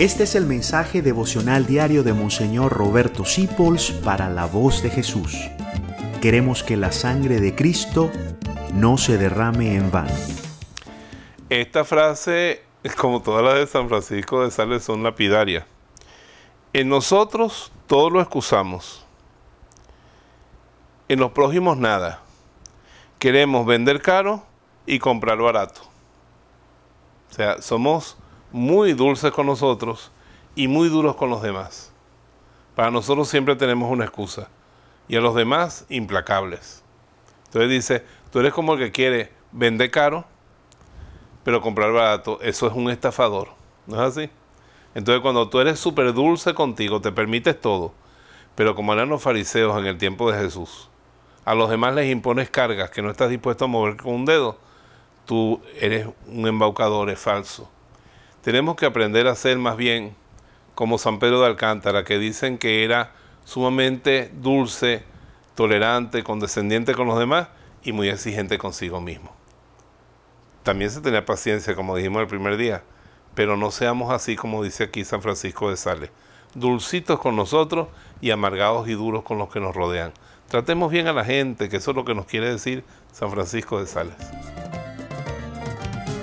Este es el mensaje devocional diario de Monseñor Roberto Sipols para la voz de Jesús. Queremos que la sangre de Cristo no se derrame en vano. Esta frase, como todas las de San Francisco de Sales, son lapidarias. En nosotros todo lo excusamos. En los prójimos nada. Queremos vender caro y comprar barato. O sea, somos muy dulces con nosotros y muy duros con los demás. Para nosotros siempre tenemos una excusa. Y a los demás, implacables. Entonces dice, tú eres como el que quiere vender caro, pero comprar barato. Eso es un estafador. ¿No es así? Entonces cuando tú eres súper dulce contigo, te permites todo. Pero como eran los fariseos en el tiempo de Jesús, a los demás les impones cargas que no estás dispuesto a mover con un dedo, tú eres un embaucador, es falso. Tenemos que aprender a ser más bien como San Pedro de Alcántara, que dicen que era sumamente dulce, tolerante, condescendiente con los demás y muy exigente consigo mismo. También se tenía paciencia, como dijimos el primer día, pero no seamos así como dice aquí San Francisco de Sales, dulcitos con nosotros y amargados y duros con los que nos rodean. Tratemos bien a la gente, que eso es lo que nos quiere decir San Francisco de Sales.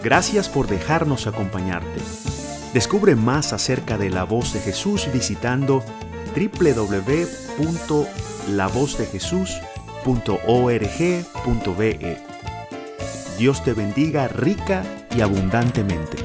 Gracias por dejarnos acompañarte. Descubre más acerca de la voz de Jesús visitando www.lavozdejesús.org.be. Dios te bendiga rica y abundantemente.